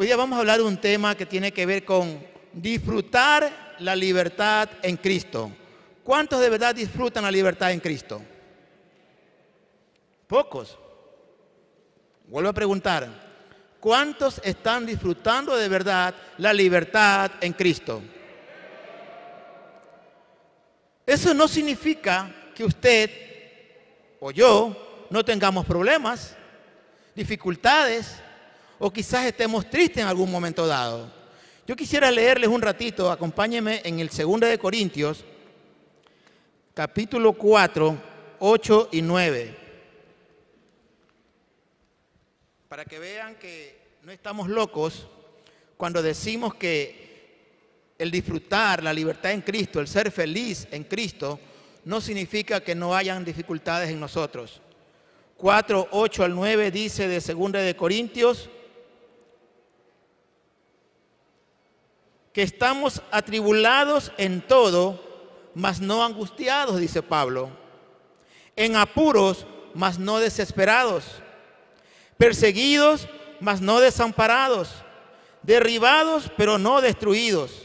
Hoy día vamos a hablar de un tema que tiene que ver con disfrutar la libertad en Cristo. ¿Cuántos de verdad disfrutan la libertad en Cristo? Pocos. Vuelvo a preguntar, ¿cuántos están disfrutando de verdad la libertad en Cristo? Eso no significa que usted o yo no tengamos problemas, dificultades o quizás estemos tristes en algún momento dado. Yo quisiera leerles un ratito, acompáñenme en el 2 de Corintios, capítulo 4, 8 y 9. Para que vean que no estamos locos cuando decimos que el disfrutar la libertad en Cristo, el ser feliz en Cristo, no significa que no hayan dificultades en nosotros. 4, 8 al 9 dice de 2 de Corintios, que estamos atribulados en todo, mas no angustiados, dice Pablo, en apuros, mas no desesperados, perseguidos, mas no desamparados, derribados, pero no destruidos.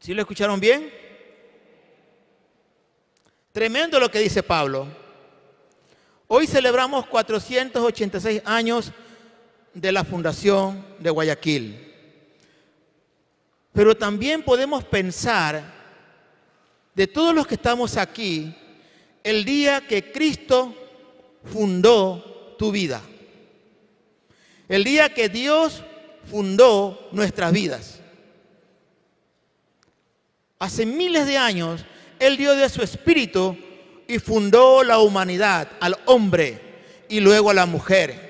¿Sí lo escucharon bien? Tremendo lo que dice Pablo. Hoy celebramos 486 años de la fundación de Guayaquil. Pero también podemos pensar de todos los que estamos aquí, el día que Cristo fundó tu vida. El día que Dios fundó nuestras vidas. Hace miles de años, Él dio de su espíritu y fundó la humanidad, al hombre y luego a la mujer.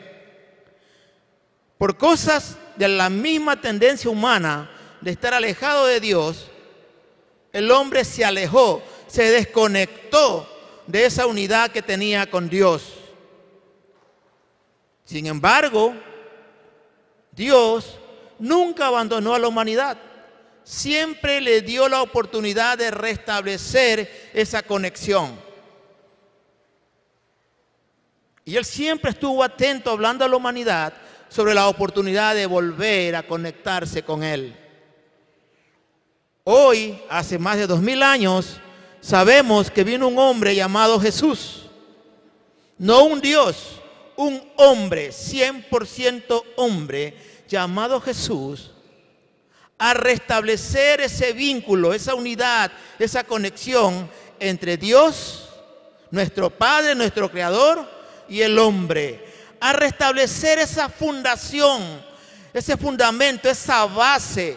Por cosas de la misma tendencia humana de estar alejado de Dios, el hombre se alejó, se desconectó de esa unidad que tenía con Dios. Sin embargo, Dios nunca abandonó a la humanidad. Siempre le dio la oportunidad de restablecer esa conexión. Y Él siempre estuvo atento hablando a la humanidad sobre la oportunidad de volver a conectarse con Él. Hoy, hace más de dos mil años, sabemos que vino un hombre llamado Jesús. No un Dios, un hombre, 100% hombre, llamado Jesús, a restablecer ese vínculo, esa unidad, esa conexión entre Dios, nuestro Padre, nuestro Creador, y el hombre a restablecer esa fundación, ese fundamento, esa base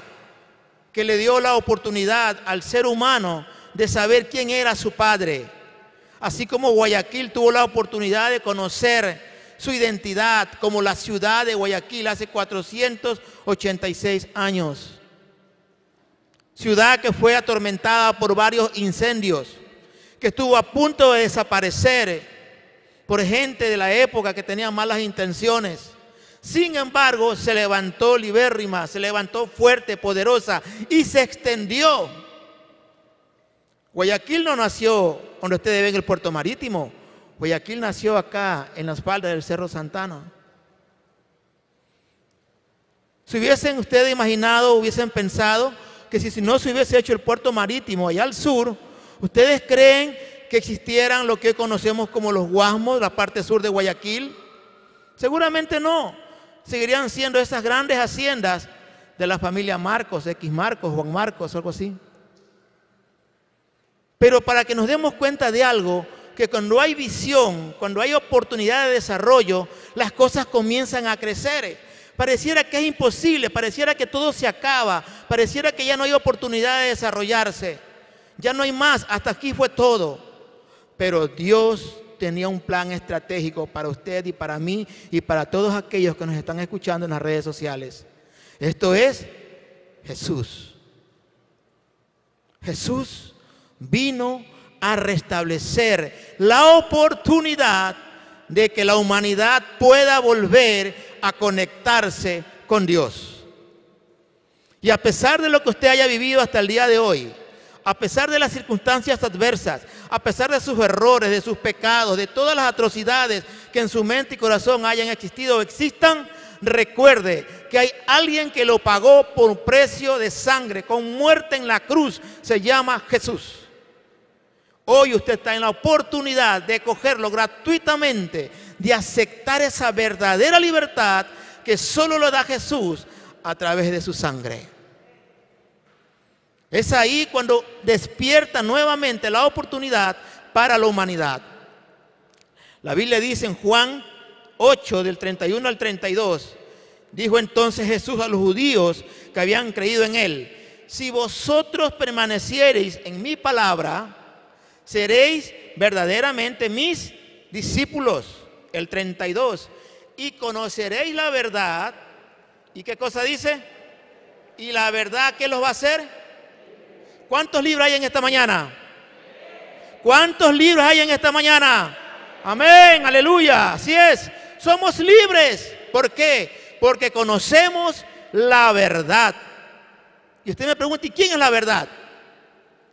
que le dio la oportunidad al ser humano de saber quién era su padre. Así como Guayaquil tuvo la oportunidad de conocer su identidad como la ciudad de Guayaquil hace 486 años. Ciudad que fue atormentada por varios incendios, que estuvo a punto de desaparecer por gente de la época que tenía malas intenciones. Sin embargo, se levantó libérrima, se levantó fuerte, poderosa y se extendió. Guayaquil no nació donde ustedes ven el puerto marítimo. Guayaquil nació acá en las faldas del Cerro Santana. Si hubiesen ustedes imaginado, hubiesen pensado que si no se hubiese hecho el puerto marítimo allá al sur, ustedes creen que existieran lo que conocemos como los Guasmos, la parte sur de Guayaquil? Seguramente no. Seguirían siendo esas grandes haciendas de la familia Marcos, X Marcos, Juan Marcos, algo así. Pero para que nos demos cuenta de algo, que cuando hay visión, cuando hay oportunidad de desarrollo, las cosas comienzan a crecer. Pareciera que es imposible, pareciera que todo se acaba, pareciera que ya no hay oportunidad de desarrollarse. Ya no hay más, hasta aquí fue todo. Pero Dios tenía un plan estratégico para usted y para mí y para todos aquellos que nos están escuchando en las redes sociales. Esto es Jesús. Jesús vino a restablecer la oportunidad de que la humanidad pueda volver a conectarse con Dios. Y a pesar de lo que usted haya vivido hasta el día de hoy, a pesar de las circunstancias adversas, a pesar de sus errores, de sus pecados, de todas las atrocidades que en su mente y corazón hayan existido o existan, recuerde que hay alguien que lo pagó por precio de sangre, con muerte en la cruz, se llama Jesús. Hoy usted está en la oportunidad de cogerlo gratuitamente, de aceptar esa verdadera libertad que solo lo da Jesús a través de su sangre. Es ahí cuando despierta nuevamente la oportunidad para la humanidad. La Biblia dice en Juan 8 del 31 al 32, dijo entonces Jesús a los judíos que habían creído en él, si vosotros permaneciereis en mi palabra, seréis verdaderamente mis discípulos. El 32, y conoceréis la verdad. ¿Y qué cosa dice? Y la verdad, ¿qué los va a hacer? ¿Cuántos libros hay en esta mañana? ¿Cuántos libros hay en esta mañana? Amén, aleluya. Así es. Somos libres. ¿Por qué? Porque conocemos la verdad. Y usted me pregunta, ¿y quién es la verdad?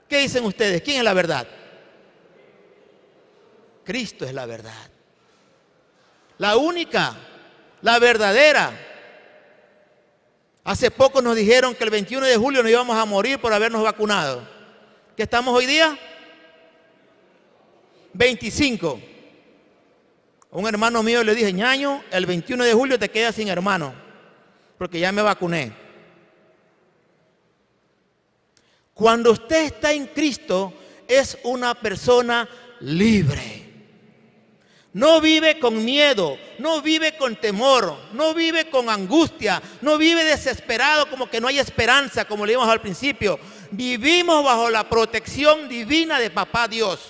¿Qué dicen ustedes? ¿Quién es la verdad? Cristo es la verdad. La única, la verdadera. Hace poco nos dijeron que el 21 de julio nos íbamos a morir por habernos vacunado. ¿Qué estamos hoy día? 25. un hermano mío le dije, ñaño, el 21 de julio te quedas sin hermano, porque ya me vacuné. Cuando usted está en Cristo, es una persona libre. No vive con miedo, no vive con temor, no vive con angustia, no vive desesperado como que no hay esperanza, como le al principio. Vivimos bajo la protección divina de Papá Dios.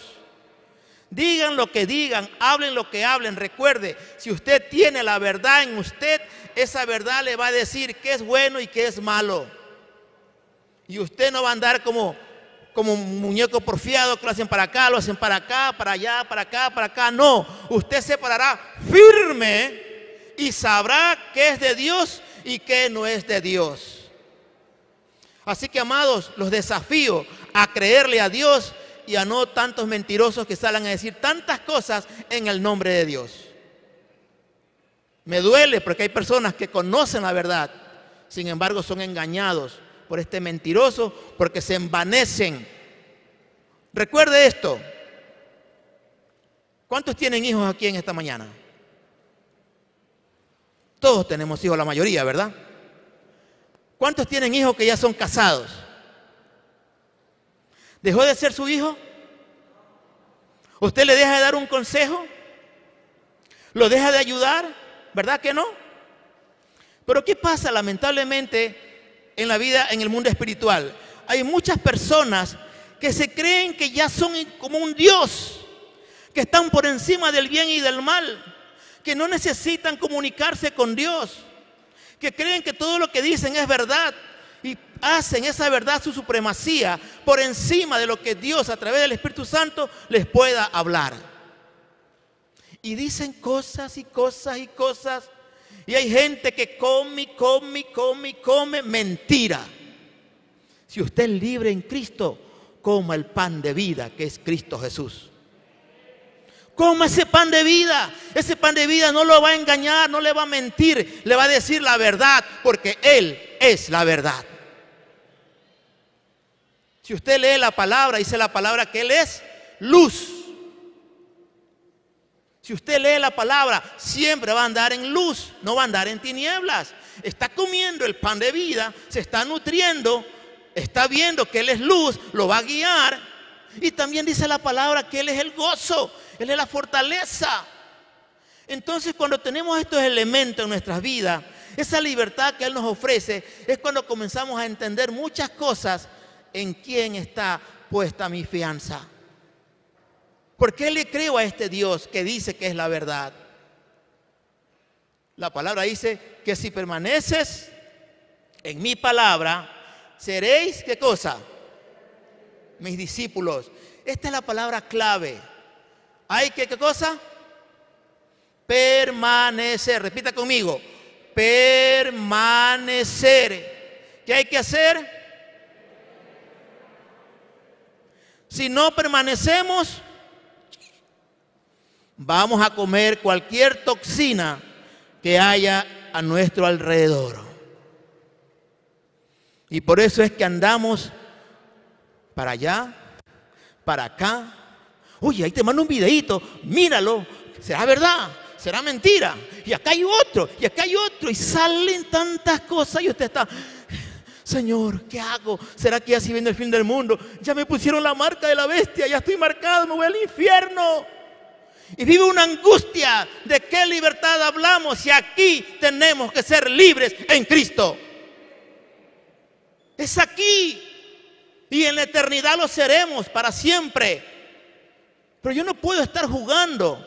Digan lo que digan, hablen lo que hablen. Recuerde, si usted tiene la verdad en usted, esa verdad le va a decir qué es bueno y qué es malo. Y usted no va a andar como como un muñeco porfiado que lo hacen para acá, lo hacen para acá, para allá, para acá, para acá. No, usted se parará firme y sabrá qué es de Dios y qué no es de Dios. Así que, amados, los desafío a creerle a Dios y a no tantos mentirosos que salgan a decir tantas cosas en el nombre de Dios. Me duele porque hay personas que conocen la verdad, sin embargo son engañados por este mentiroso, porque se envanecen. Recuerde esto. ¿Cuántos tienen hijos aquí en esta mañana? Todos tenemos hijos, la mayoría, ¿verdad? ¿Cuántos tienen hijos que ya son casados? ¿Dejó de ser su hijo? ¿Usted le deja de dar un consejo? ¿Lo deja de ayudar? ¿Verdad que no? Pero ¿qué pasa lamentablemente en la vida, en el mundo espiritual. Hay muchas personas que se creen que ya son como un Dios, que están por encima del bien y del mal, que no necesitan comunicarse con Dios, que creen que todo lo que dicen es verdad y hacen esa verdad su supremacía por encima de lo que Dios a través del Espíritu Santo les pueda hablar. Y dicen cosas y cosas y cosas y hay gente que come, come, come, come mentira. Si usted es libre en Cristo, coma el pan de vida que es Cristo Jesús. Coma ese pan de vida. Ese pan de vida no lo va a engañar, no le va a mentir, le va a decir la verdad, porque Él es la verdad. Si usted lee la palabra, dice la palabra que Él es luz. Si usted lee la palabra, siempre va a andar en luz, no va a andar en tinieblas. Está comiendo el pan de vida, se está nutriendo, está viendo que Él es luz, lo va a guiar. Y también dice la palabra que Él es el gozo, Él es la fortaleza. Entonces cuando tenemos estos elementos en nuestras vidas, esa libertad que Él nos ofrece, es cuando comenzamos a entender muchas cosas en quién está puesta mi fianza. ¿Por qué le creo a este Dios que dice que es la verdad? La palabra dice que si permaneces en mi palabra, seréis, ¿qué cosa? Mis discípulos. Esta es la palabra clave. ¿Hay que qué cosa? Permanecer. Repita conmigo. Permanecer. ¿Qué hay que hacer? Si no permanecemos, vamos a comer cualquier toxina que haya a nuestro alrededor. Y por eso es que andamos para allá, para acá. Oye, ahí te mando un videito, míralo, será verdad, será mentira. Y acá hay otro, y acá hay otro, y salen tantas cosas y usted está, Señor, ¿qué hago? ¿Será que ya si viene el fin del mundo? Ya me pusieron la marca de la bestia, ya estoy marcado, me voy al infierno. Y vive una angustia de qué libertad hablamos si aquí tenemos que ser libres en Cristo. Es aquí. Y en la eternidad lo seremos para siempre. Pero yo no puedo estar jugando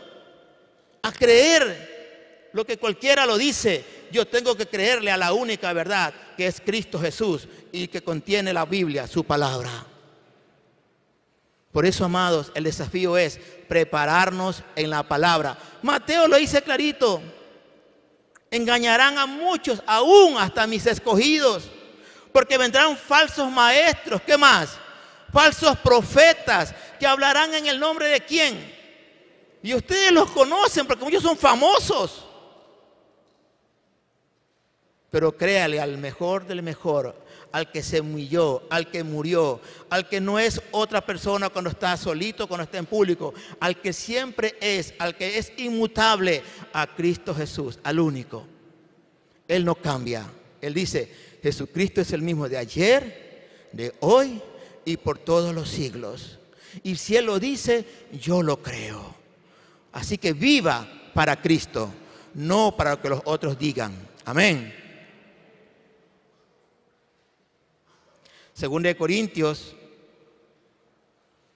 a creer lo que cualquiera lo dice. Yo tengo que creerle a la única verdad que es Cristo Jesús y que contiene la Biblia, su palabra. Por eso, amados, el desafío es prepararnos en la palabra. Mateo lo dice clarito. Engañarán a muchos, aún hasta mis escogidos porque vendrán falsos maestros, ¿qué más? Falsos profetas que hablarán en el nombre de quién. Y ustedes los conocen porque ellos son famosos. Pero créale al mejor del mejor, al que se humilló, al que murió, al que no es otra persona cuando está solito, cuando está en público, al que siempre es, al que es inmutable, a Cristo Jesús, al único. Él no cambia. Él dice, Jesucristo es el mismo de ayer, de hoy y por todos los siglos. Y si Él lo dice, yo lo creo. Así que viva para Cristo, no para lo que los otros digan. Amén. Según de Corintios,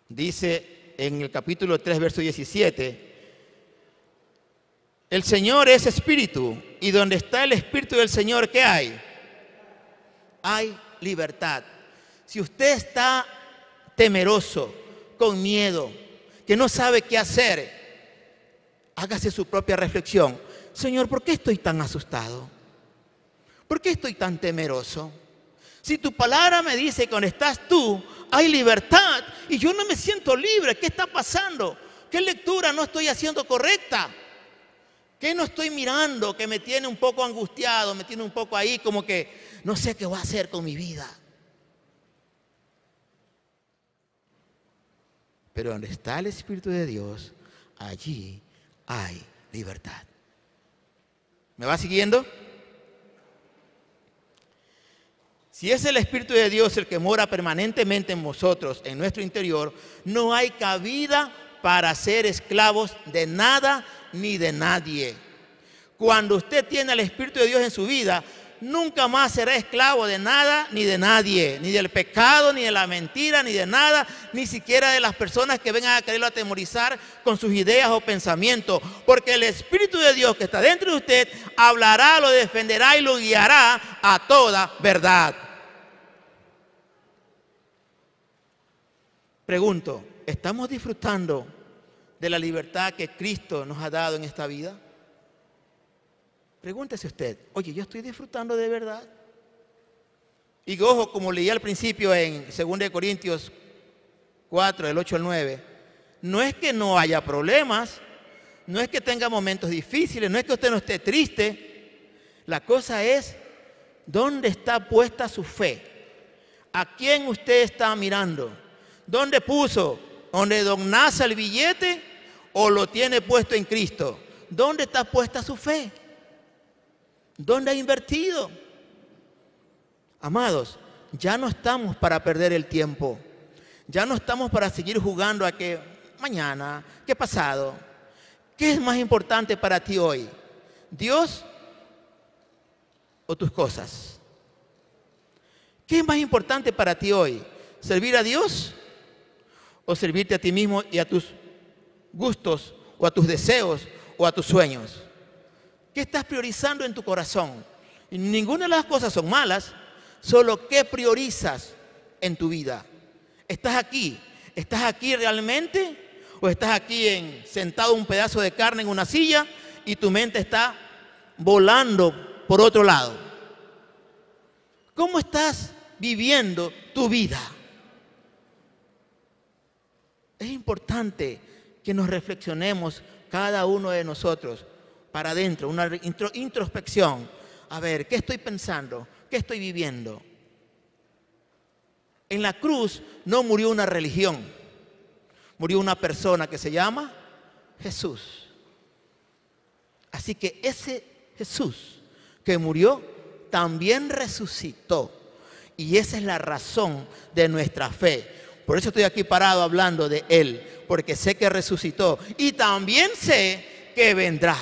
dice en el capítulo 3, verso 17, el Señor es espíritu y donde está el espíritu del Señor, ¿qué hay? hay libertad. Si usted está temeroso, con miedo, que no sabe qué hacer, hágase su propia reflexión. Señor, ¿por qué estoy tan asustado? ¿Por qué estoy tan temeroso? Si tu palabra me dice que cuando estás tú hay libertad y yo no me siento libre, ¿qué está pasando? ¿Qué lectura no estoy haciendo correcta? ¿Qué no estoy mirando que me tiene un poco angustiado, me tiene un poco ahí como que no sé qué voy a hacer con mi vida? Pero donde está el Espíritu de Dios, allí hay libertad. ¿Me va siguiendo? Si es el Espíritu de Dios el que mora permanentemente en vosotros, en nuestro interior, no hay cabida para ser esclavos de nada ni de nadie. Cuando usted tiene al Espíritu de Dios en su vida, nunca más será esclavo de nada ni de nadie, ni del pecado, ni de la mentira, ni de nada, ni siquiera de las personas que vengan a quererlo atemorizar con sus ideas o pensamientos. Porque el Espíritu de Dios que está dentro de usted hablará, lo defenderá y lo guiará a toda verdad. Pregunto, ¿estamos disfrutando de la libertad que Cristo nos ha dado en esta vida? Pregúntese usted, oye, yo estoy disfrutando de verdad. Y ojo, como leí al principio en 2 Corintios 4, del 8 al 9, no es que no haya problemas, no es que tenga momentos difíciles, no es que usted no esté triste. La cosa es, ¿dónde está puesta su fe? ¿A quién usted está mirando? ¿Dónde puso ¿Dónde don nace el billete o lo tiene puesto en Cristo? ¿Dónde está puesta su fe? ¿Dónde ha invertido? Amados, ya no estamos para perder el tiempo. Ya no estamos para seguir jugando a que mañana, ¿qué pasado? ¿Qué es más importante para ti hoy? ¿Dios o tus cosas? ¿Qué es más importante para ti hoy? ¿Servir a Dios o servirte a ti mismo y a tus gustos o a tus deseos o a tus sueños? ¿Qué estás priorizando en tu corazón? Y ninguna de las cosas son malas, solo qué priorizas en tu vida. ¿Estás aquí? ¿Estás aquí realmente? ¿O estás aquí en, sentado un pedazo de carne en una silla y tu mente está volando por otro lado? ¿Cómo estás viviendo tu vida? Es importante que nos reflexionemos cada uno de nosotros para adentro, una introspección. A ver, ¿qué estoy pensando? ¿Qué estoy viviendo? En la cruz no murió una religión, murió una persona que se llama Jesús. Así que ese Jesús que murió también resucitó. Y esa es la razón de nuestra fe. Por eso estoy aquí parado hablando de Él, porque sé que resucitó y también sé que vendrá.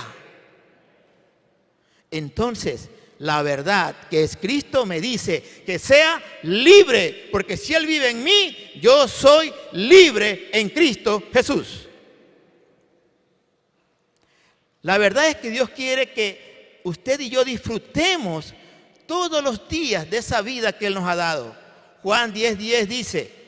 Entonces, la verdad que es Cristo me dice que sea libre, porque si Él vive en mí, yo soy libre en Cristo Jesús. La verdad es que Dios quiere que usted y yo disfrutemos todos los días de esa vida que Él nos ha dado. Juan 10:10 10 dice,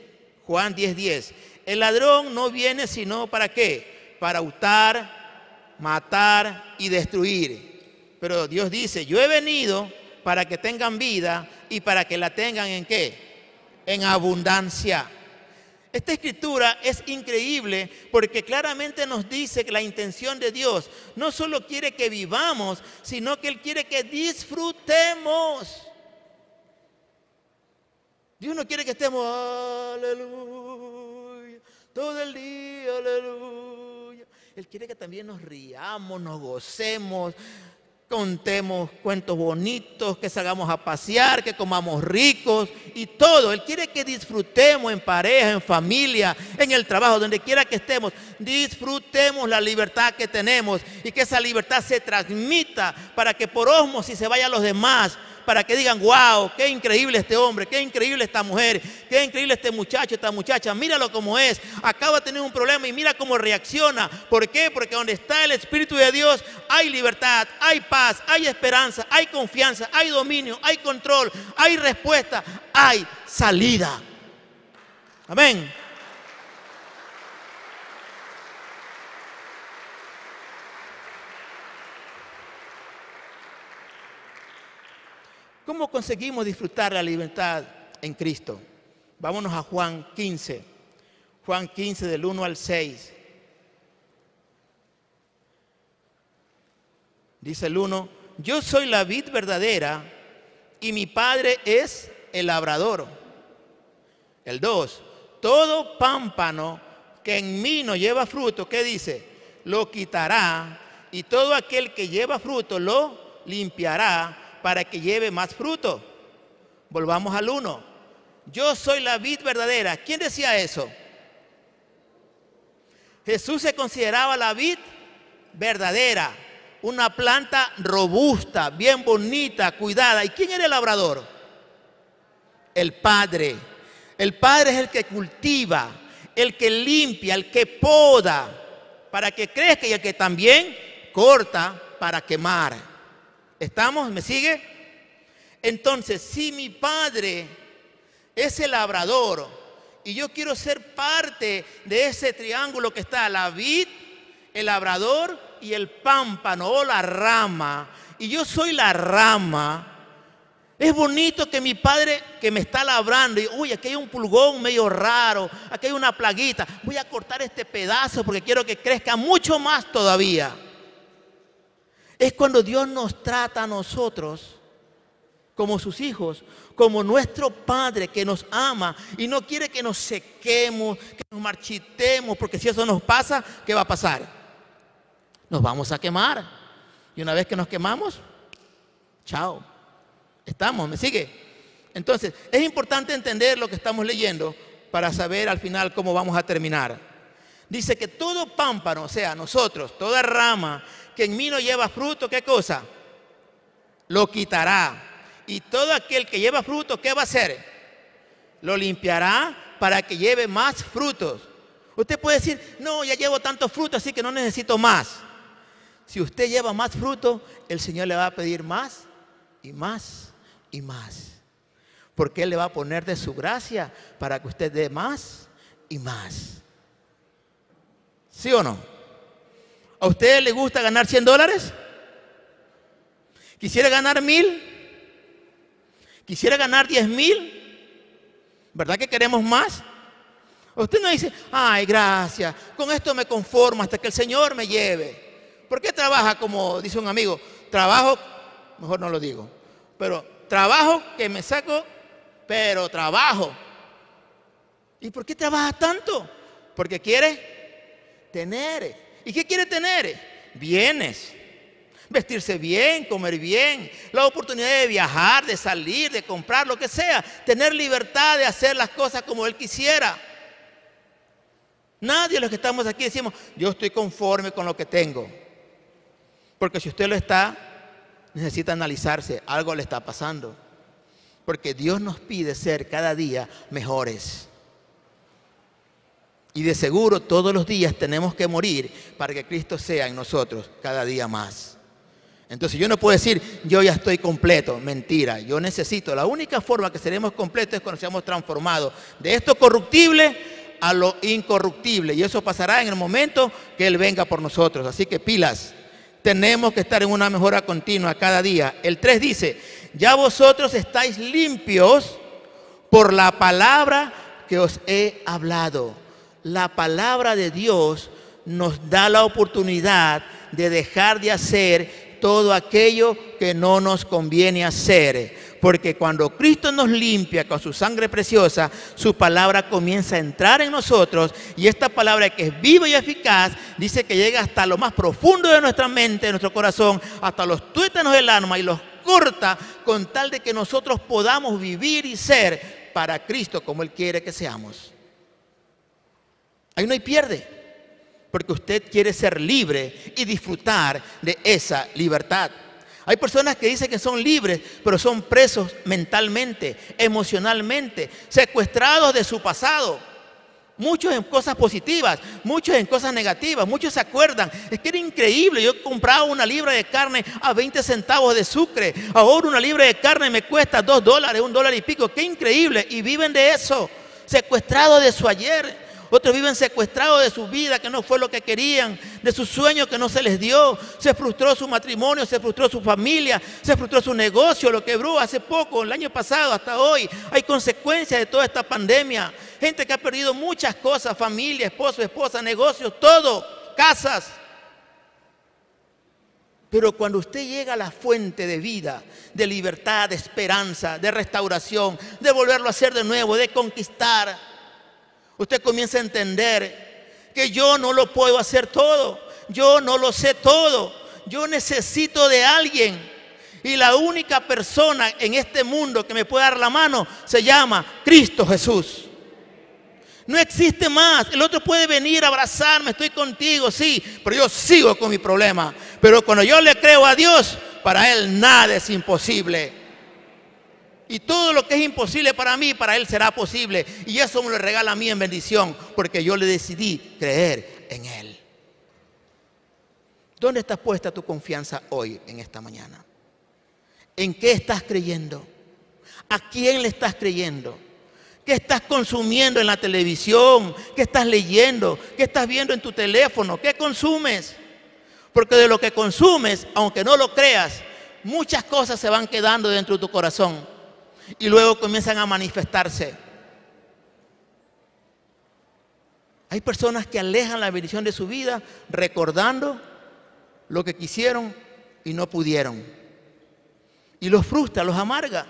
Juan 10:10, 10, el ladrón no viene sino para qué? Para hurtar, matar y destruir. Pero Dios dice, yo he venido para que tengan vida y para que la tengan en qué? En abundancia. Esta escritura es increíble porque claramente nos dice que la intención de Dios no solo quiere que vivamos, sino que Él quiere que disfrutemos. Dios no quiere que estemos, aleluya, todo el día, aleluya. Él quiere que también nos riamos, nos gocemos, contemos cuentos bonitos, que salgamos a pasear, que comamos ricos y todo. Él quiere que disfrutemos en pareja, en familia, en el trabajo, donde quiera que estemos. Disfrutemos la libertad que tenemos y que esa libertad se transmita para que por osmosis se vaya a los demás para que digan, wow, qué increíble este hombre, qué increíble esta mujer, qué increíble este muchacho, esta muchacha, míralo como es, acaba de tener un problema y mira cómo reacciona. ¿Por qué? Porque donde está el Espíritu de Dios hay libertad, hay paz, hay esperanza, hay confianza, hay dominio, hay control, hay respuesta, hay salida. Amén. ¿Cómo conseguimos disfrutar la libertad en Cristo? Vámonos a Juan 15. Juan 15 del 1 al 6. Dice el 1, yo soy la vid verdadera y mi padre es el labrador. El 2, todo pámpano que en mí no lleva fruto, ¿qué dice? Lo quitará y todo aquel que lleva fruto lo limpiará para que lleve más fruto. Volvamos al uno. Yo soy la vid verdadera. ¿Quién decía eso? Jesús se consideraba la vid verdadera, una planta robusta, bien bonita, cuidada. ¿Y quién era el labrador? El Padre. El Padre es el que cultiva, el que limpia, el que poda para que crezca y el que también corta para quemar. ¿Estamos? ¿Me sigue? Entonces, si mi padre es el labrador y yo quiero ser parte de ese triángulo que está la vid, el labrador y el pámpano o la rama, y yo soy la rama, es bonito que mi padre que me está labrando y, uy, aquí hay un pulgón medio raro, aquí hay una plaguita, voy a cortar este pedazo porque quiero que crezca mucho más todavía. Es cuando Dios nos trata a nosotros como sus hijos, como nuestro Padre que nos ama y no quiere que nos sequemos, que nos marchitemos, porque si eso nos pasa, ¿qué va a pasar? Nos vamos a quemar. Y una vez que nos quemamos, chao. Estamos, ¿me sigue? Entonces, es importante entender lo que estamos leyendo para saber al final cómo vamos a terminar. Dice que todo pámpano, o sea, nosotros, toda rama que en mí no lleva fruto, ¿qué cosa? Lo quitará. Y todo aquel que lleva fruto, ¿qué va a hacer? Lo limpiará para que lleve más frutos. Usted puede decir, no, ya llevo tantos frutos, así que no necesito más. Si usted lleva más fruto, el Señor le va a pedir más y más y más. Porque Él le va a poner de su gracia para que usted dé más y más. ¿Sí o no? ¿A usted le gusta ganar 100 dólares? ¿Quisiera ganar mil? ¿Quisiera ganar 10 mil? ¿Verdad que queremos más? Usted no dice, ay, gracias, con esto me conformo hasta que el Señor me lleve. ¿Por qué trabaja como dice un amigo? Trabajo, mejor no lo digo, pero trabajo que me saco, pero trabajo. ¿Y por qué trabaja tanto? Porque quiere tener. ¿Y qué quiere tener? Bienes. Vestirse bien, comer bien, la oportunidad de viajar, de salir, de comprar, lo que sea. Tener libertad de hacer las cosas como él quisiera. Nadie de los que estamos aquí decimos, yo estoy conforme con lo que tengo. Porque si usted lo está, necesita analizarse, algo le está pasando. Porque Dios nos pide ser cada día mejores. Y de seguro todos los días tenemos que morir para que Cristo sea en nosotros cada día más. Entonces yo no puedo decir, yo ya estoy completo. Mentira, yo necesito. La única forma que seremos completos es cuando seamos transformados de esto corruptible a lo incorruptible. Y eso pasará en el momento que Él venga por nosotros. Así que pilas, tenemos que estar en una mejora continua cada día. El 3 dice, ya vosotros estáis limpios por la palabra que os he hablado la palabra de Dios nos da la oportunidad de dejar de hacer todo aquello que no nos conviene hacer. Porque cuando Cristo nos limpia con su sangre preciosa, su palabra comienza a entrar en nosotros y esta palabra que es viva y eficaz dice que llega hasta lo más profundo de nuestra mente, de nuestro corazón, hasta los tuétanos del alma y los corta con tal de que nosotros podamos vivir y ser para Cristo como Él quiere que seamos. Ahí no hay pierde, porque usted quiere ser libre y disfrutar de esa libertad. Hay personas que dicen que son libres, pero son presos mentalmente, emocionalmente, secuestrados de su pasado. Muchos en cosas positivas, muchos en cosas negativas, muchos se acuerdan. Es que era increíble, yo compraba una libra de carne a 20 centavos de sucre. Ahora una libra de carne me cuesta 2 dólares, un dólar y pico. Qué increíble. Y viven de eso, secuestrados de su ayer. Otros viven secuestrados de su vida, que no fue lo que querían, de sus sueños que no se les dio. Se frustró su matrimonio, se frustró su familia, se frustró su negocio, lo quebró hace poco, el año pasado, hasta hoy. Hay consecuencias de toda esta pandemia. Gente que ha perdido muchas cosas, familia, esposo, esposa, negocios, todo, casas. Pero cuando usted llega a la fuente de vida, de libertad, de esperanza, de restauración, de volverlo a hacer de nuevo, de conquistar, usted comienza a entender que yo no lo puedo hacer todo, yo no lo sé todo, yo necesito de alguien. Y la única persona en este mundo que me puede dar la mano se llama Cristo Jesús. No existe más. El otro puede venir a abrazarme, estoy contigo, sí, pero yo sigo con mi problema. Pero cuando yo le creo a Dios, para Él nada es imposible. Y todo lo que es imposible para mí, para Él será posible. Y eso me lo regala a mí en bendición, porque yo le decidí creer en Él. ¿Dónde estás puesta tu confianza hoy, en esta mañana? ¿En qué estás creyendo? ¿A quién le estás creyendo? ¿Qué estás consumiendo en la televisión? ¿Qué estás leyendo? ¿Qué estás viendo en tu teléfono? ¿Qué consumes? Porque de lo que consumes, aunque no lo creas, muchas cosas se van quedando dentro de tu corazón y luego comienzan a manifestarse. Hay personas que alejan la bendición de su vida recordando lo que quisieron y no pudieron. Y los frustra, los amarga.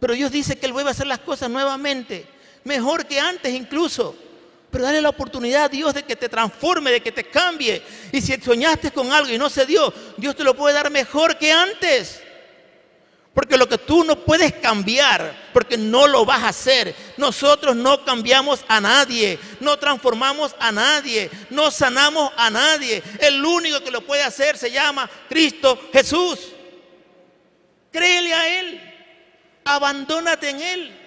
Pero Dios dice que Él vuelve a hacer las cosas nuevamente, mejor que antes incluso. Pero dale la oportunidad a Dios de que te transforme, de que te cambie. Y si soñaste con algo y no se dio, Dios te lo puede dar mejor que antes. Porque lo que tú no puedes cambiar, porque no lo vas a hacer. Nosotros no cambiamos a nadie, no transformamos a nadie, no sanamos a nadie. El único que lo puede hacer se llama Cristo Jesús. Créele a Él, abandónate en Él,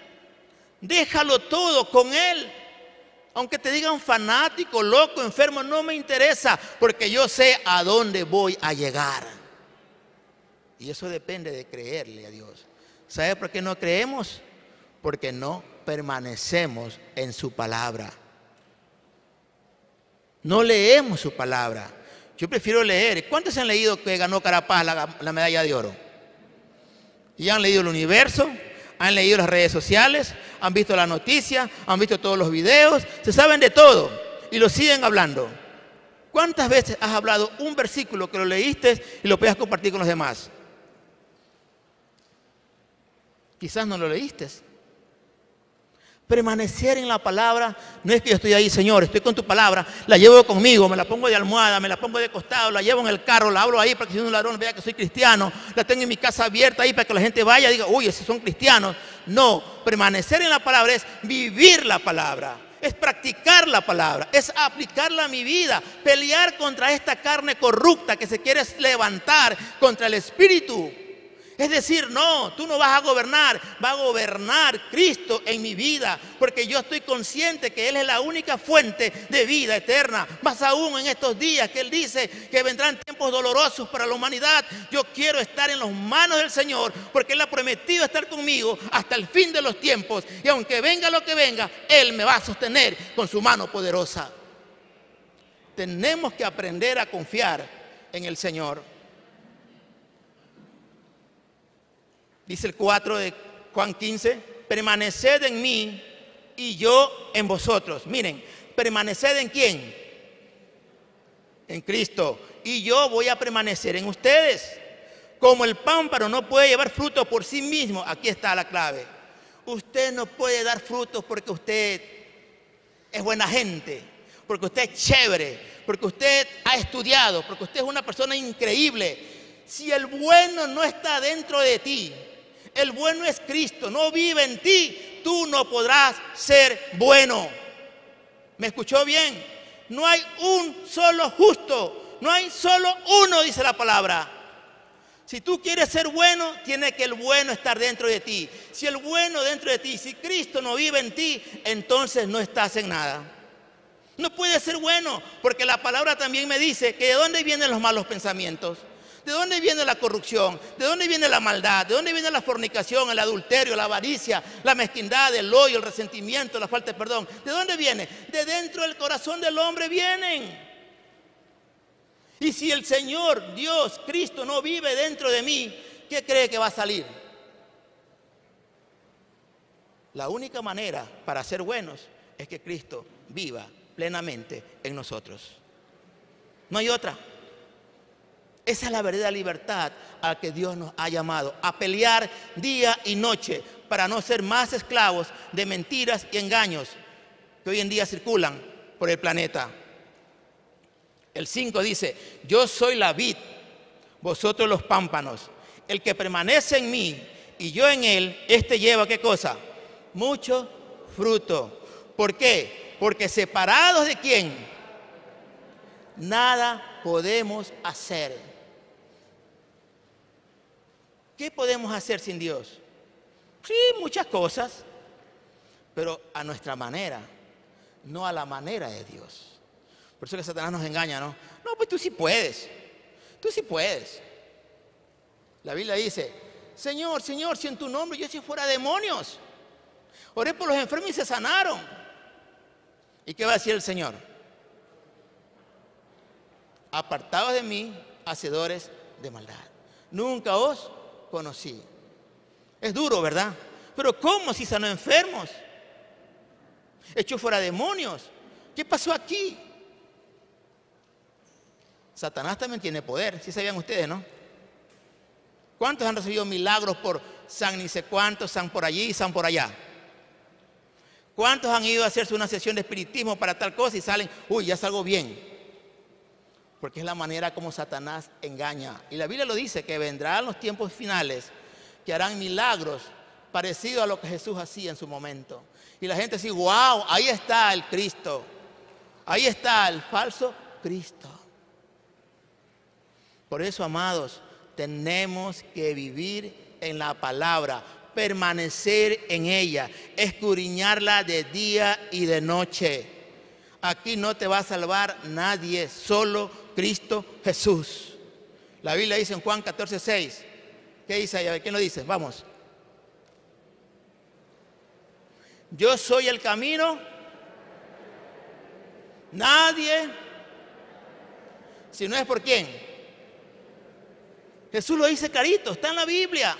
déjalo todo con Él. Aunque te digan fanático, loco, enfermo, no me interesa, porque yo sé a dónde voy a llegar. Y eso depende de creerle a Dios. ¿Sabe por qué no creemos? Porque no permanecemos en su palabra. No leemos su palabra. Yo prefiero leer. ¿Cuántos han leído que ganó Carapaz la, medalla de oro? Y han leído el universo, han leído las redes sociales, han visto la noticia, han visto todos los videos, se saben de todo y lo siguen hablando. ¿Cuántas veces has hablado un versículo que lo leíste y lo puedas compartir con los demás? Quizás no lo leíste. Permanecer en la palabra no es que yo estoy ahí, Señor, estoy con tu palabra, la llevo conmigo, me la pongo de almohada, me la pongo de costado, la llevo en el carro, la hablo ahí para que si un ladrón vea que soy cristiano, la tengo en mi casa abierta ahí para que la gente vaya y diga, uy, esos son cristianos. No, permanecer en la palabra es vivir la palabra, es practicar la palabra, es aplicarla a mi vida, pelear contra esta carne corrupta que se quiere levantar contra el espíritu. Es decir, no, tú no vas a gobernar, va a gobernar Cristo en mi vida, porque yo estoy consciente que Él es la única fuente de vida eterna. Más aún en estos días que Él dice que vendrán tiempos dolorosos para la humanidad, yo quiero estar en las manos del Señor, porque Él ha prometido estar conmigo hasta el fin de los tiempos. Y aunque venga lo que venga, Él me va a sostener con su mano poderosa. Tenemos que aprender a confiar en el Señor. Dice el 4 de Juan 15, permaneced en mí y yo en vosotros. Miren, permaneced en quién? En Cristo. Y yo voy a permanecer en ustedes. Como el pámparo no puede llevar fruto por sí mismo, aquí está la clave. Usted no puede dar frutos porque usted es buena gente, porque usted es chévere, porque usted ha estudiado, porque usted es una persona increíble. Si el bueno no está dentro de ti, el bueno es Cristo, no vive en ti, tú no podrás ser bueno. ¿Me escuchó bien? No hay un solo justo, no hay solo uno, dice la palabra. Si tú quieres ser bueno, tiene que el bueno estar dentro de ti. Si el bueno dentro de ti, si Cristo no vive en ti, entonces no estás en nada. No puede ser bueno, porque la palabra también me dice que de dónde vienen los malos pensamientos. ¿De dónde viene la corrupción? ¿De dónde viene la maldad? ¿De dónde viene la fornicación, el adulterio, la avaricia, la mezquindad, el odio, el resentimiento, la falta de perdón? ¿De dónde viene? De dentro del corazón del hombre vienen. Y si el Señor, Dios, Cristo no vive dentro de mí, ¿qué cree que va a salir? La única manera para ser buenos es que Cristo viva plenamente en nosotros. No hay otra. Esa es la verdadera libertad a la que Dios nos ha llamado, a pelear día y noche para no ser más esclavos de mentiras y engaños que hoy en día circulan por el planeta. El 5 dice, yo soy la vid, vosotros los pámpanos. El que permanece en mí y yo en él, este lleva qué cosa? Mucho fruto. ¿Por qué? Porque separados de quién, nada podemos hacer. ¿Qué podemos hacer sin Dios? Sí, muchas cosas, pero a nuestra manera, no a la manera de Dios. Por eso que Satanás nos engaña, ¿no? No, pues tú sí puedes, tú sí puedes. La Biblia dice, Señor, Señor, si en tu nombre yo si fuera demonios, oré por los enfermos y se sanaron. ¿Y qué va a decir el Señor? Apartados de mí, hacedores de maldad. Nunca os conocí. Es duro, ¿verdad? Pero ¿cómo si sanó enfermos? Echó fuera demonios. ¿Qué pasó aquí? Satanás también tiene poder, si sabían ustedes, ¿no? ¿Cuántos han recibido milagros por San ni sé cuántos, San por allí y San por allá? ¿Cuántos han ido a hacerse una sesión de espiritismo para tal cosa y salen, uy, ya salgo bien? Porque es la manera como Satanás engaña. Y la Biblia lo dice, que vendrán los tiempos finales que harán milagros parecidos a lo que Jesús hacía en su momento. Y la gente dice, wow, ahí está el Cristo, ahí está el falso Cristo. Por eso, amados, tenemos que vivir en la palabra, permanecer en ella, escudriñarla de día y de noche. Aquí no te va a salvar nadie, solo Cristo Jesús. La Biblia dice en Juan 14, 6. ¿Qué dice ahí? ¿quién lo dice? Vamos. Yo soy el camino. Nadie. Si no es por quién. Jesús lo dice clarito, está en la Biblia.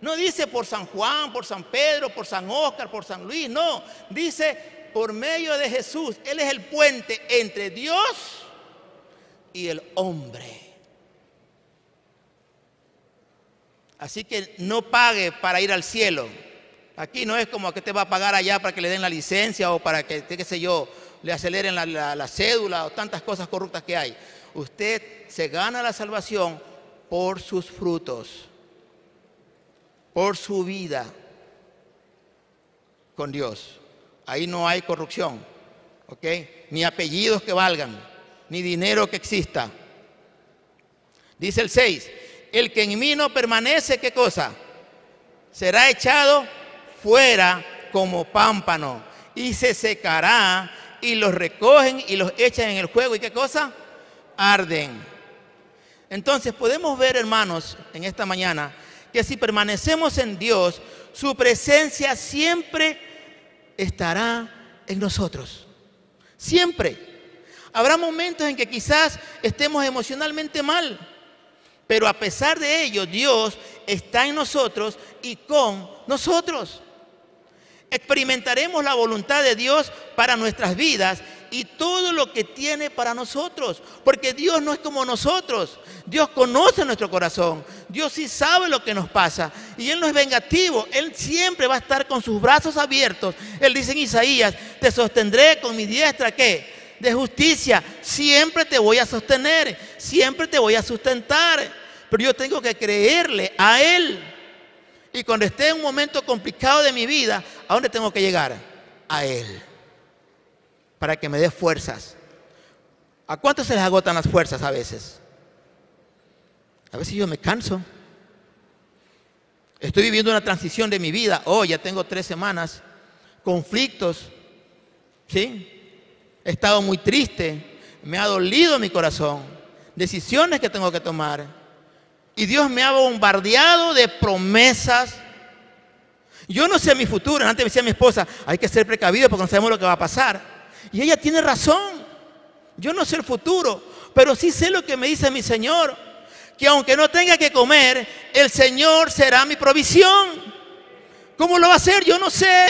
No dice por San Juan, por San Pedro, por San Óscar, por San Luis, no. Dice por medio de Jesús. Él es el puente entre Dios y el hombre. Así que no pague para ir al cielo. Aquí no es como que te va a pagar allá para que le den la licencia o para que, qué sé yo, le aceleren la, cédula o tantas cosas corruptas que hay. Usted se gana la salvación por sus frutos, por su vida con Dios. Ahí no hay corrupción, ¿ok? Ni apellidos que valgan, ni dinero que exista. Dice el 6, el que en mí no permanece, ¿qué cosa? Será echado fuera como pámpano y se secará y los recogen y los echan en el fuego. ¿Y qué cosa? Arden. Entonces podemos ver, hermanos, en esta mañana, que si permanecemos en Dios, su presencia siempre estará en nosotros. Siempre. Habrá momentos en que quizás estemos emocionalmente mal, pero a pesar de ello, Dios está en nosotros y con nosotros experimentaremos la voluntad de Dios para nuestras vidas y todo lo que tiene para nosotros. Porque Dios no es como nosotros. Dios conoce nuestro corazón. Dios sí sabe lo que nos pasa. Y Él no es vengativo. Él siempre va a estar con sus brazos abiertos. Él dice en Isaías, te sostendré con mi diestra, ¿qué? De justicia. Siempre te voy a sostener. Siempre te voy a sustentar. Pero yo tengo que creerle a Él. Y cuando esté en un momento complicado de mi vida, ¿a dónde tengo que llegar? A Él. Para que me dé fuerzas. ¿A cuántos se les agotan las fuerzas a veces? A veces yo me canso. Estoy viviendo una transición de mi vida. Oh, ya tengo tres semanas. Conflictos. ¿Sí? He estado muy triste. Me ha dolido mi corazón. Decisiones que tengo que tomar. Y Dios me ha bombardeado de promesas. Yo no sé mi futuro. Antes me decía mi esposa, hay que ser precavido porque no sabemos lo que va a pasar. Y ella tiene razón. Yo no sé el futuro, pero sí sé lo que me dice mi Señor. Que aunque no tenga que comer, el Señor será mi provisión. ¿Cómo lo va a hacer? Yo no sé.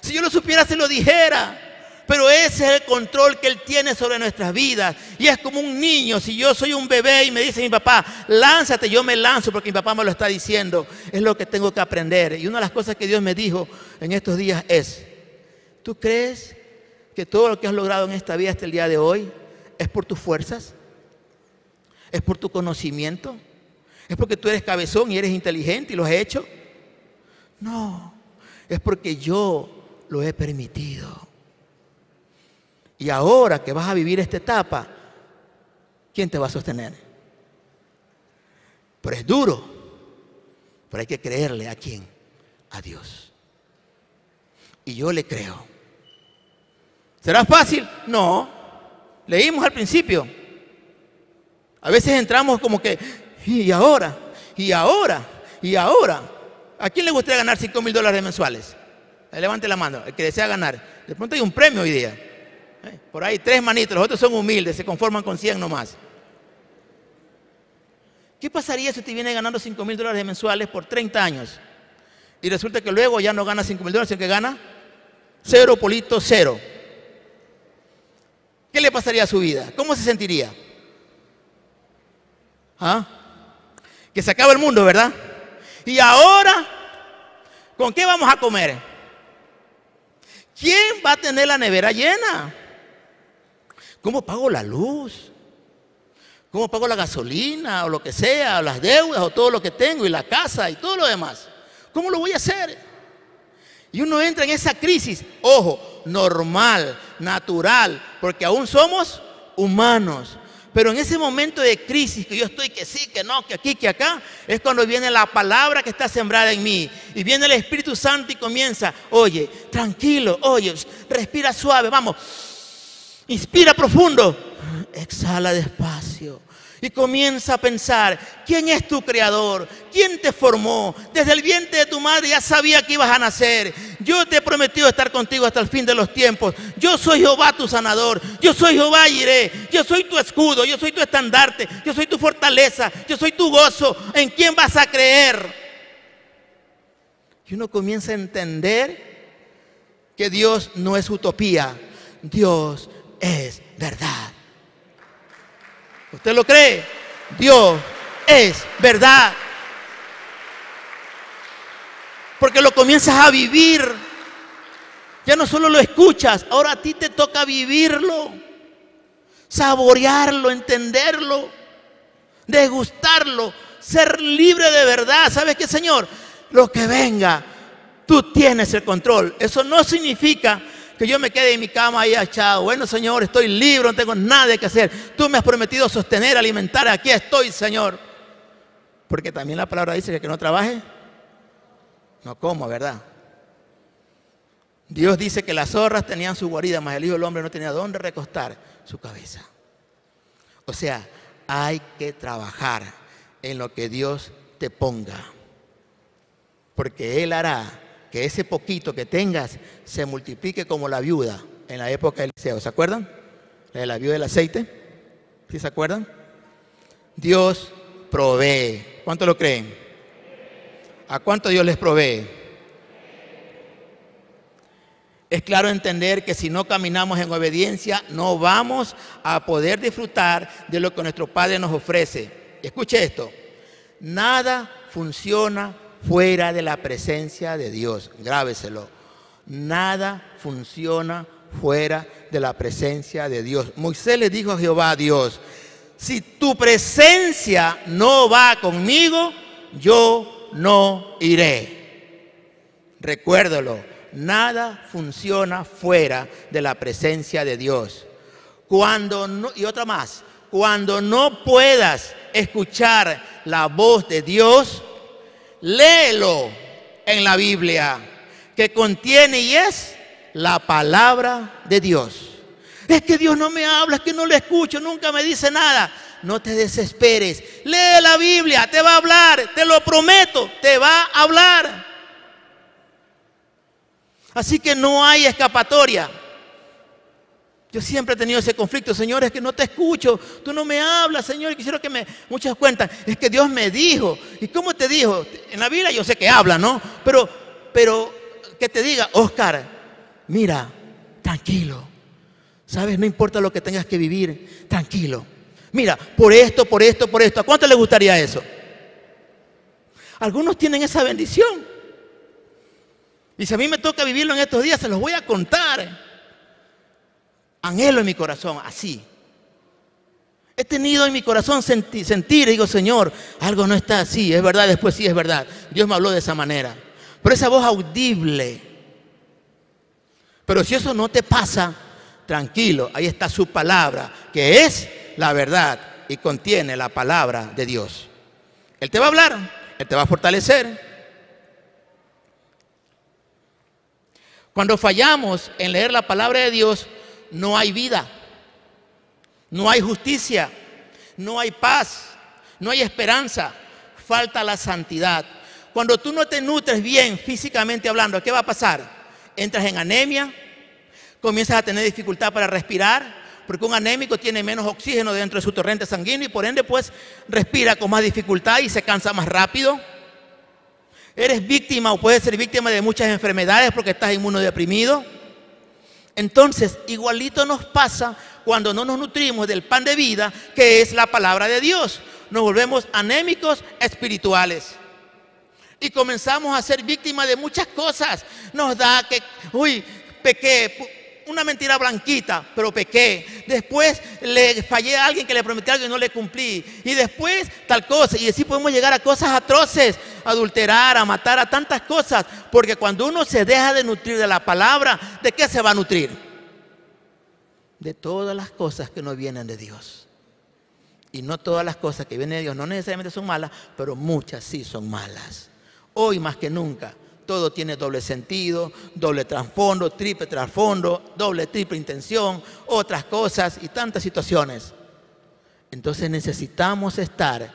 Si yo lo supiera, se lo dijera. Pero ese es el control que Él tiene sobre nuestras vidas. Y es como un niño. Si yo soy un bebé y me dice mi papá, lánzate, yo me lanzo porque mi papá me lo está diciendo. Es lo que tengo que aprender. Y una de las cosas que Dios me dijo en estos días es, ¿tú crees que todo lo que has logrado en esta vida hasta el día de hoy es por tus fuerzas? ¿Es por tu conocimiento? ¿Es porque tú eres cabezón y eres inteligente y lo has hecho? No, es porque yo lo he permitido. Y ahora que vas a vivir esta etapa, ¿quién te va a sostener? Pero es duro. Pero hay que creerle a quién? A Dios. Y yo le creo. ¿Será fácil? No. Leímos al principio. A veces entramos como que, y ahora, y ahora, y ahora. ¿A quién le gustaría ganar 5 mil dólares mensuales? Levante la mano, el que desea ganar. De pronto hay un premio hoy día. ¿Eh? Por ahí tres manitos, los otros son humildes, se conforman con 100 nomás. ¿Qué pasaría si usted viene ganando 5 mil dólares mensuales por 30 años? Y resulta que luego ya no gana 5 mil dólares, sino que gana cero polito cero. ¿Qué le pasaría a su vida? ¿Cómo se sentiría? ¿Ah? Que se acaba el mundo, ¿verdad? Y ahora, ¿con qué vamos a comer? ¿Quién va a tener la nevera llena? ¿Cómo pago la luz? ¿Cómo pago la gasolina o lo que sea, o las deudas o todo lo que tengo y la casa y todo lo demás? ¿Cómo lo voy a hacer? Y uno entra en esa crisis, ojo, normal, natural, porque aún somos humanos. Pero en ese momento de crisis que yo estoy que sí, que no, que aquí, que acá, es cuando viene la palabra que está sembrada en mí. Y viene el Espíritu Santo y comienza, oye, tranquilo, oye, respira suave, vamos Inspira profundo, exhala despacio y comienza a pensar, ¿quién es tu creador? ¿Quién te formó? Desde el vientre de tu madre ya sabía que ibas a nacer. Yo te he prometido estar contigo hasta el fin de los tiempos. Yo soy Jehová tu sanador. Yo soy Jehová iré. Yo soy tu escudo. Yo soy tu estandarte. Yo soy tu fortaleza. Yo soy tu gozo. ¿En quién vas a creer? Y uno comienza a entender que Dios no es utopía, Dios es verdad. ¿Usted lo cree? Dios es verdad. Porque lo comienzas a vivir. Ya no solo lo escuchas, ahora a ti te toca vivirlo, saborearlo, entenderlo, degustarlo, ser libre de verdad. ¿Sabes qué, Señor? Lo que venga, tú tienes el control. Eso no significa que yo me quede en mi cama ahí echado. Bueno, Señor, estoy libre, no tengo nada que hacer. Tú me has prometido sostener, alimentar. Aquí estoy, Señor. Porque también la palabra dice que el que no trabaje, no como, ¿verdad? Dios dice que las zorras tenían su guarida, mas el Hijo del Hombre no tenía dónde recostar su cabeza. O sea, hay que trabajar en lo que Dios te ponga. Porque Él hará que ese poquito que tengas se multiplique como la viuda en la época del Eliseo. ¿Se acuerdan? La de la viuda del aceite. ¿Sí se acuerdan? Dios provee. ¿Cuánto lo creen? ¿A cuánto Dios les provee? Es claro entender que si no caminamos en obediencia, no vamos a poder disfrutar de lo que nuestro Padre nos ofrece. Escuche esto, nada funciona fuera de la presencia de Dios. Grábeselo. Nada funciona fuera de la presencia de Dios. Moisés le dijo a Jehová a Dios, si tu presencia no va conmigo, yo no iré. Recuérdalo nada funciona fuera de la presencia de Dios. Cuando no, y otra más, cuando no puedas escuchar la voz de Dios, léelo en la Biblia, que contiene y es la palabra de Dios. Es que Dios no me habla, es que no le escucho, nunca me dice nada. No te desesperes. Lee la Biblia, te va a hablar, te lo prometo, te va a hablar. Así que no hay escapatoria. Yo siempre he tenido ese conflicto, Señor, es que no te escucho, tú no me hablas, Señor, y quisiera que me, muchas cuentan, es que Dios me dijo. ¿Y cómo te dijo? En la Biblia yo sé que habla, ¿no? Pero, pero que te diga, Oscar, mira, tranquilo, ¿sabes? No importa lo que tengas que vivir, tranquilo. Mira, por esto, por esto, por esto, ¿a cuánto le gustaría eso? Algunos tienen esa bendición. Y si a mí me toca vivirlo en estos días, se los voy a contar. Anhelo en mi corazón, así. He tenido en mi corazón sentir, sentir, digo, Señor, algo no está así, es verdad, después sí es verdad. Dios me habló de esa manera. Pero esa voz audible. Pero si eso no te pasa, tranquilo, ahí está su palabra, que es la verdad y contiene la palabra de Dios. Él te va a hablar, Él te va a fortalecer, Cuando fallamos en leer la palabra de Dios, no hay vida, no hay justicia, no hay paz, no hay esperanza, falta la santidad. Cuando tú no te nutres bien físicamente hablando, ¿qué va a pasar? Entras en anemia, comienzas a tener dificultad para respirar, porque un anémico tiene menos oxígeno dentro de su torrente sanguíneo y por ende pues respira con más dificultad y se cansa más rápido. Eres víctima o puedes ser víctima de muchas enfermedades porque estás inmunodeprimido. Entonces, igualito nos pasa cuando no nos nutrimos del pan de vida, que es la palabra de Dios. Nos volvemos anémicos espirituales. Y comenzamos a ser víctimas de muchas cosas. Nos da que, uy, pequé, una mentira blanquita, pero pequé. Después le fallé a alguien que le prometí algo y no le cumplí. Y después tal cosa. Y así podemos llegar a cosas atroces, adulterar, a matar, a tantas cosas. Porque cuando uno se deja de nutrir de la palabra, ¿de qué se va a nutrir? De todas las cosas que no vienen de Dios. Y no todas las cosas que vienen de Dios no necesariamente son malas, pero muchas sí son malas. Hoy más que nunca todo tiene doble sentido, doble trasfondo, triple trasfondo, doble, triple intención, otras cosas y tantas situaciones. Entonces necesitamos estar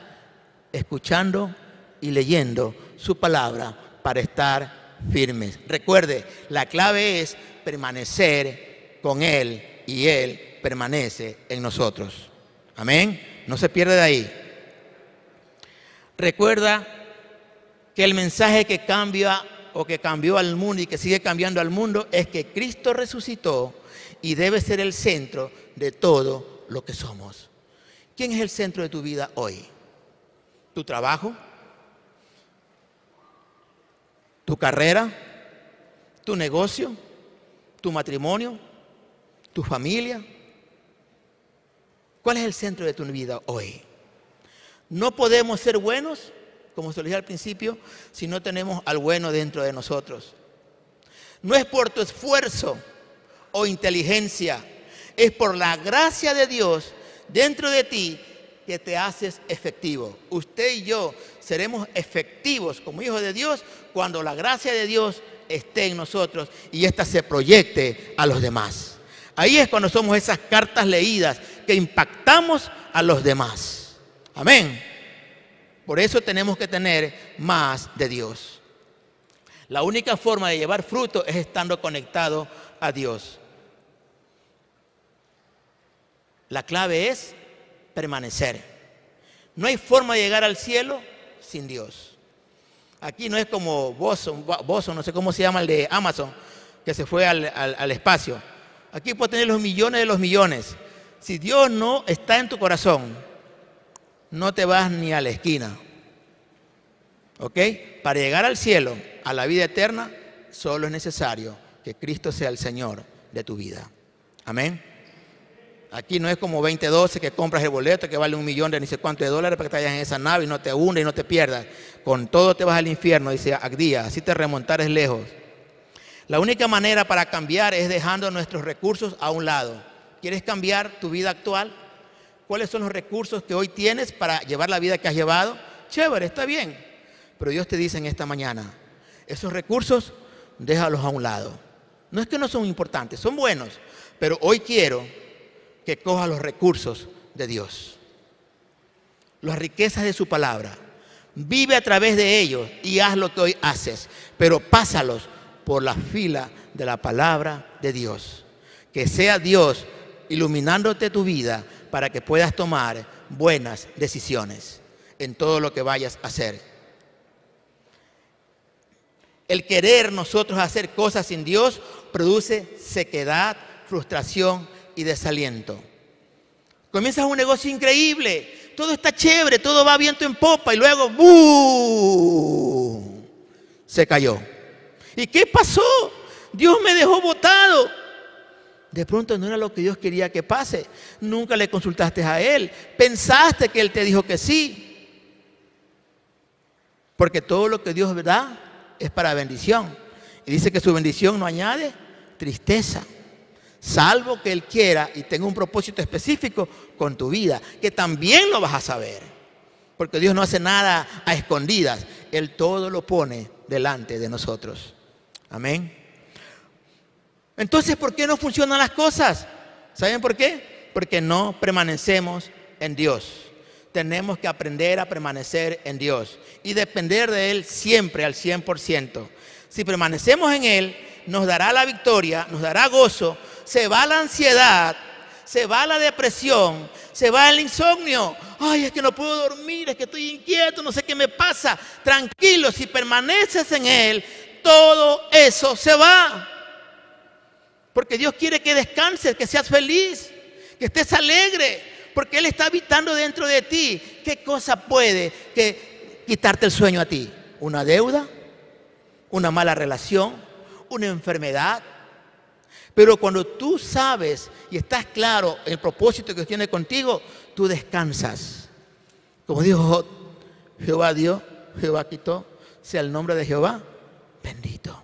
escuchando y leyendo su palabra para estar firmes. Recuerde, la clave es permanecer con Él y Él permanece en nosotros. Amén. No se pierde de ahí. Recuerda que el mensaje que cambia o que cambió al mundo y que sigue cambiando al mundo es que Cristo resucitó y debe ser el centro de todo lo que somos. ¿Quién es el centro de tu vida hoy? ¿Tu trabajo? ¿Tu carrera? ¿Tu negocio? ¿Tu matrimonio? ¿Tu familia? ¿Cuál es el centro de tu vida hoy? No podemos ser buenos, como se lo dije al principio, si no tenemos al bueno dentro de nosotros. No es por tu esfuerzo o inteligencia, es por la gracia de Dios dentro de ti que te haces efectivo. Usted y yo seremos efectivos como hijos de Dios cuando la gracia de Dios esté en nosotros y ésta se proyecte a los demás. Ahí es cuando somos esas cartas leídas que impactamos a los demás. Amén. Por eso tenemos que tener más de Dios. La única forma de llevar fruto es estando conectado a Dios. La clave es permanecer. No hay forma de llegar al cielo sin Dios. Aquí no es como Boson, no sé cómo se llama el de Amazon, que se fue al, al espacio. Aquí puedes tener los millones de los millones. Si Dios no está en tu corazón, no te vas ni a la esquina. ¿Ok? Para llegar al cielo, a la vida eterna, solo es necesario que Cristo sea el Señor de tu vida. Amén. Aquí no es como 2012 que compras el boleto que vale un millón de ni sé cuánto de dólares para que te vayas en esa nave y no te hunde y no te pierdas. Con todo te vas al infierno, dice Agdía, así te remontares lejos. La única manera para cambiar es dejando nuestros recursos a un lado. ¿Quieres cambiar tu vida actual? ¿Cuáles son los recursos que hoy tienes para llevar la vida que has llevado? Chévere, está bien. Pero Dios te dice en esta mañana, esos recursos déjalos a un lado. No es que no son importantes, son buenos, pero hoy quiero que coja los recursos de Dios, las riquezas de su palabra. Vive a través de ellos y haz lo que hoy haces, pero pásalos por la fila de la palabra de Dios. Que sea Dios iluminándote tu vida para que puedas tomar buenas decisiones en todo lo que vayas a hacer. El querer nosotros hacer cosas sin Dios produce sequedad, frustración y desaliento. Comienzas un negocio increíble, todo está chévere, todo va viento en popa y luego se cayó. ¿Y qué pasó? Dios me dejó botado. De pronto no era lo que Dios quería que pase. Nunca le consultaste a Él. Pensaste que Él te dijo que sí. Porque todo lo que Dios da es para bendición. Y dice que su bendición no añade tristeza salvo que Él quiera y tenga un propósito específico con tu vida, que también lo vas a saber. Porque Dios no hace nada a escondidas, Él todo lo pone delante de nosotros. Amén. Entonces, ¿por qué no funcionan las cosas? ¿Saben por qué? Porque no permanecemos en Dios. Tenemos que aprender a permanecer en Dios y depender de Él siempre al 100%. Si permanecemos en Él, nos dará la victoria, nos dará gozo, se va la ansiedad, se va la depresión, se va el insomnio. Ay, es que no puedo dormir, es que estoy inquieto, no sé qué me pasa. Tranquilo, si permaneces en Él, todo eso se va. Porque Dios quiere que descanses, que seas feliz, que estés alegre, porque Él está habitando dentro de ti. ¿Qué cosa puede que quitarte el sueño a ti? ¿Una deuda? ¿Una mala relación? ¿Una enfermedad? Pero cuando tú sabes y estás claro el propósito que tiene contigo, tú descansas. Como dijo Jehová dio, Jehová quitó, sea el nombre de Jehová bendito.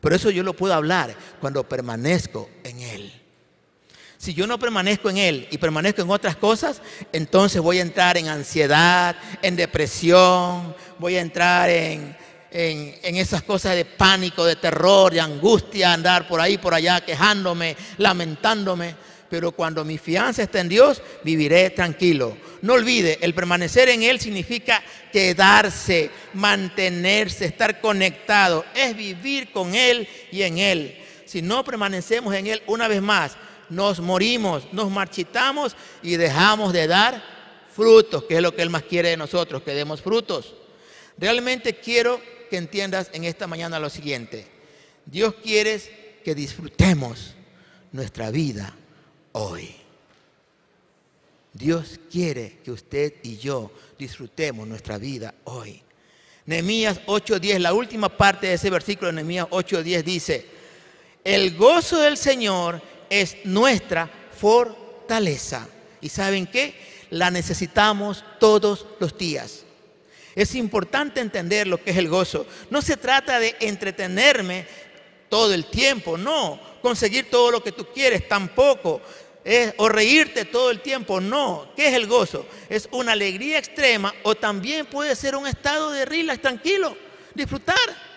Por eso yo lo puedo hablar cuando permanezco en Él. Si yo no permanezco en Él y permanezco en otras cosas, entonces voy a entrar en ansiedad, en depresión, voy a entrar en, en, esas cosas de pánico, de terror, de angustia, andar por ahí, por allá, quejándome, lamentándome. Pero cuando mi fianza está en Dios, viviré tranquilo. No olvide, el permanecer en Él significa quedarse, mantenerse, estar conectado. Es vivir con Él y en Él. Si no permanecemos en Él una vez más, nos morimos, nos marchitamos y dejamos de dar frutos, que es lo que Él más quiere de nosotros, que demos frutos. Realmente quiero que entiendas en esta mañana lo siguiente. Dios quiere que disfrutemos nuestra vida hoy. Dios quiere que usted y yo disfrutemos nuestra vida hoy. Nehemías 8:10, la última parte de ese versículo de Nehemías 8:10 dice, el gozo del Señor es nuestra fortaleza. ¿Y saben qué? La necesitamos todos los días. Es importante entender lo que es el gozo. No se trata de entretenerme todo el tiempo, no. Conseguir todo lo que tú quieres, tampoco o reírte todo el tiempo. No. ¿Qué es el gozo? Es una alegría extrema o también puede ser un estado de relax, tranquilo, disfrutar.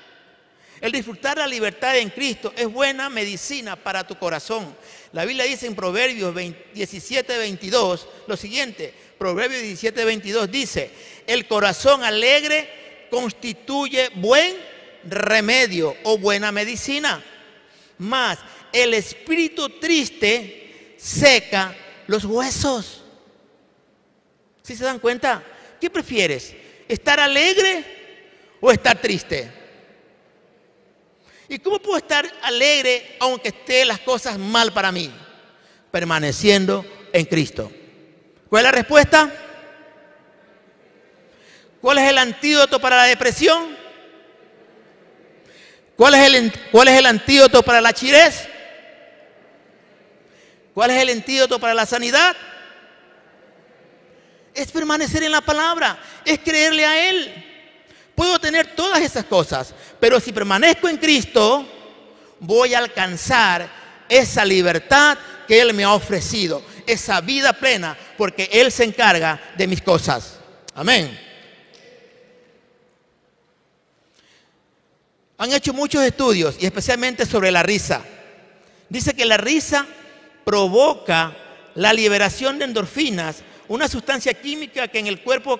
El disfrutar la libertad en Cristo es buena medicina para tu corazón. La Biblia dice en Proverbios 17, 22 lo siguiente. Proverbios 17, 22 dice, el corazón alegre constituye buen remedio o buena medicina. Más, el espíritu triste seca los huesos. ¿Sí se dan cuenta? ¿Qué prefieres? ¿Estar alegre o estar triste? ¿Y cómo puedo estar alegre aunque estén las cosas mal para mí? Permaneciendo en Cristo. ¿Cuál es la respuesta? ¿Cuál es el antídoto para la depresión? ¿Cuál es el, cuál es el antídoto para la chirez? ¿Cuál es el antídoto para la sanidad? Es permanecer en la palabra, es creerle a Él. Puedo tener todas esas cosas, pero si permanezco en Cristo, voy a alcanzar esa libertad que Él me ha ofrecido, esa vida plena, porque Él se encarga de mis cosas. Amén. Han hecho muchos estudios, y especialmente sobre la risa. Dice que la risa provoca la liberación de endorfinas, una sustancia química que en el cuerpo,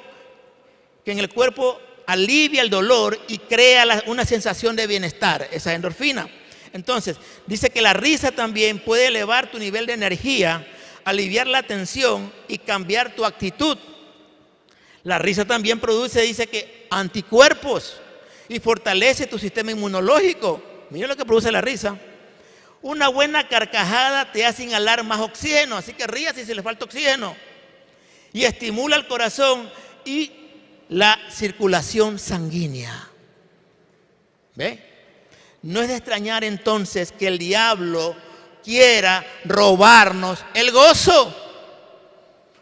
que en el cuerpo alivia el dolor y crea una sensación de bienestar, esa endorfina. Entonces, dice que la risa también puede elevar tu nivel de energía, aliviar la tensión y cambiar tu actitud. La risa también produce, dice que, anticuerpos y fortalece tu sistema inmunológico. Mira lo que produce la risa. Una buena carcajada te hace inhalar más oxígeno, así que rías si le falta oxígeno. Y estimula el corazón y la circulación sanguínea. ¿Ve? No es de extrañar entonces que el diablo quiera robarnos el gozo.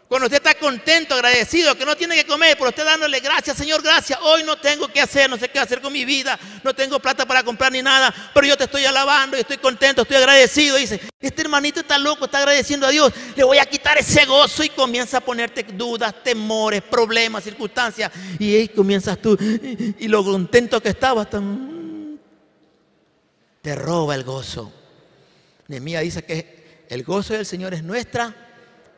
Cuando usted está contento, agradecido, que no tiene que comer, pero usted dándole gracias, Señor, gracias. Hoy no tengo que hacer, no sé qué hacer con mi vida, no tengo plata para comprar ni nada, pero yo te estoy alabando y estoy contento, estoy agradecido. dice, este hermanito está loco, está agradeciendo a Dios, le voy a quitar ese gozo y comienza a ponerte dudas, temores, problemas, circunstancias. Y ahí comienzas tú, y lo contento que estabas, te roba el gozo. Nehemías dice que el gozo del Señor es nuestra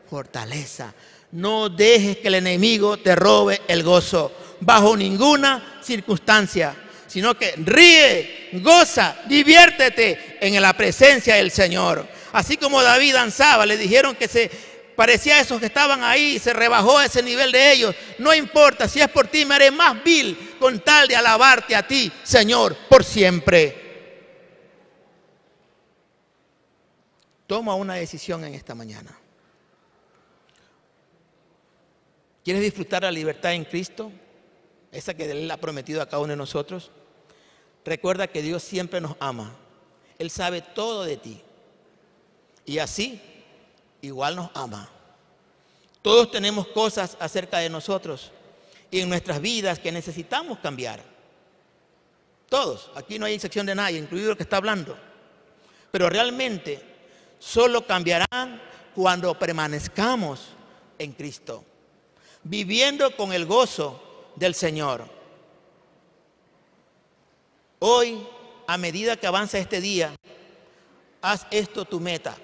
fortaleza. No dejes que el enemigo te robe el gozo bajo ninguna circunstancia, sino que ríe, goza, diviértete en la presencia del Señor. Así como David danzaba, le dijeron que se parecía a esos que estaban ahí, se rebajó ese nivel de ellos. No importa, si es por ti, me haré más vil con tal de alabarte a ti, Señor, por siempre. Toma una decisión en esta mañana. ¿Quieres disfrutar la libertad en Cristo? Esa que Él ha prometido a cada uno de nosotros. Recuerda que Dios siempre nos ama. Él sabe todo de ti. Y así, igual nos ama. Todos tenemos cosas acerca de nosotros y en nuestras vidas que necesitamos cambiar. Todos. Aquí no hay excepción de nadie, incluido el que está hablando. Pero realmente solo cambiarán cuando permanezcamos en Cristo viviendo con el gozo del Señor. Hoy, a medida que avanza este día, haz esto tu meta.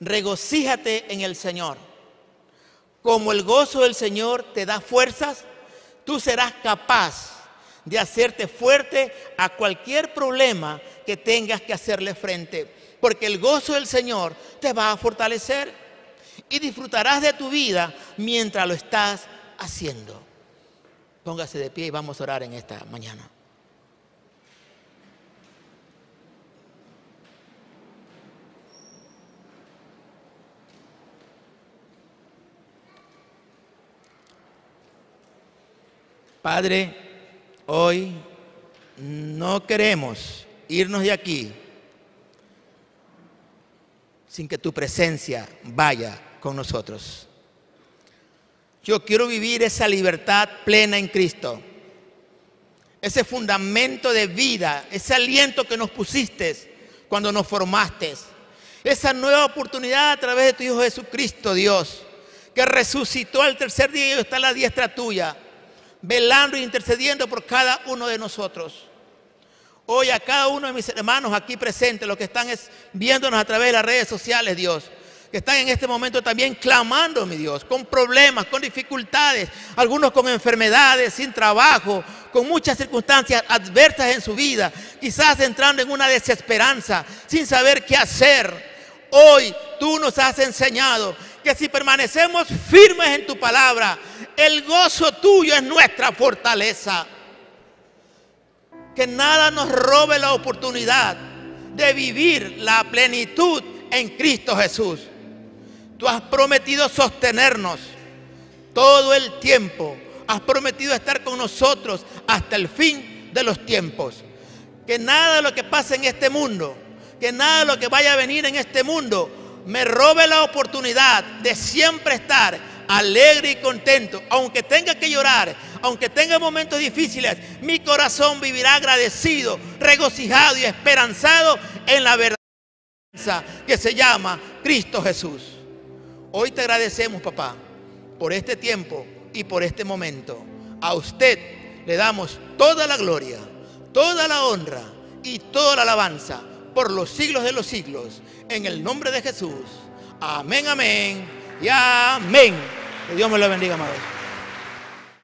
Regocíjate en el Señor. Como el gozo del Señor te da fuerzas, tú serás capaz de hacerte fuerte a cualquier problema que tengas que hacerle frente porque el gozo del Señor te va a fortalecer y disfrutarás de tu vida mientras lo estás haciendo. Póngase de pie y vamos a orar en esta mañana. Padre, hoy no queremos irnos de aquí sin que tu presencia vaya con nosotros. Yo quiero vivir esa libertad plena en Cristo. Ese fundamento de vida, ese aliento que nos pusiste cuando nos formaste. Esa nueva oportunidad a través de tu Hijo Jesucristo, Dios, que resucitó al tercer día y está a la diestra tuya, velando e intercediendo por cada uno de nosotros. Hoy a cada uno de mis hermanos aquí presentes, los que están viéndonos a través de las redes sociales, Dios, que están en este momento también clamando, mi Dios, con problemas, con dificultades, algunos con enfermedades, sin trabajo, con muchas circunstancias adversas en su vida, quizás entrando en una desesperanza, sin saber qué hacer. Hoy tú nos has enseñado que si permanecemos firmes en tu palabra, el gozo tuyo es nuestra fortaleza que nada nos robe la oportunidad de vivir la plenitud en Cristo Jesús. Tú has prometido sostenernos todo el tiempo. Has prometido estar con nosotros hasta el fin de los tiempos. Que nada de lo que pase en este mundo, que nada de lo que vaya a venir en este mundo me robe la oportunidad de siempre estar alegre y contento, aunque tenga que llorar, aunque tenga momentos difíciles, mi corazón vivirá agradecido, regocijado y esperanzado en la verdad que se llama Cristo Jesús. Hoy te agradecemos, papá, por este tiempo y por este momento. A usted le damos toda la gloria, toda la honra y toda la alabanza por los siglos de los siglos. En el nombre de Jesús. Amén, amén y amén. Que Dios me lo bendiga, amados.